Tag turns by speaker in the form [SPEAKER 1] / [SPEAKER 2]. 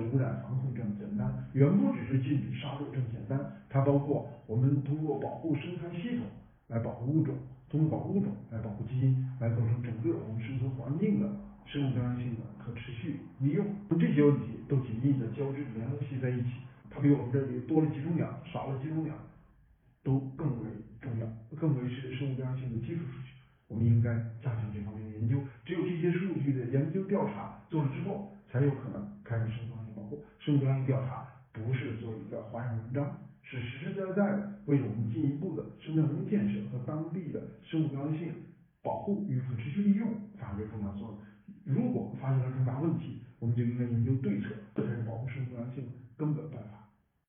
[SPEAKER 1] 污染防控这么简单，远不只是禁止杀戮这么简单，它包括我们通过保护生态系统来保护物种，通过保护物种来保护基因，来构成整个我们生存环境的生物多样性的可持续利用。这些问题都紧密的交织联系在一起，它比我们这里多了几种鸟，少了几种鸟，都更为重要，更为是生物多样性的基础数据。我们应该加强这方面的研究，只有这些数据的研究调查做了之后，才有可能生物多样性调查不是做一个花样文章，是实实在在的为我们进一步的生态文明建设和当地的生物多样性保护与可持续利用发挥重要作用。如果发生了重大问题，我们就应该研究对策，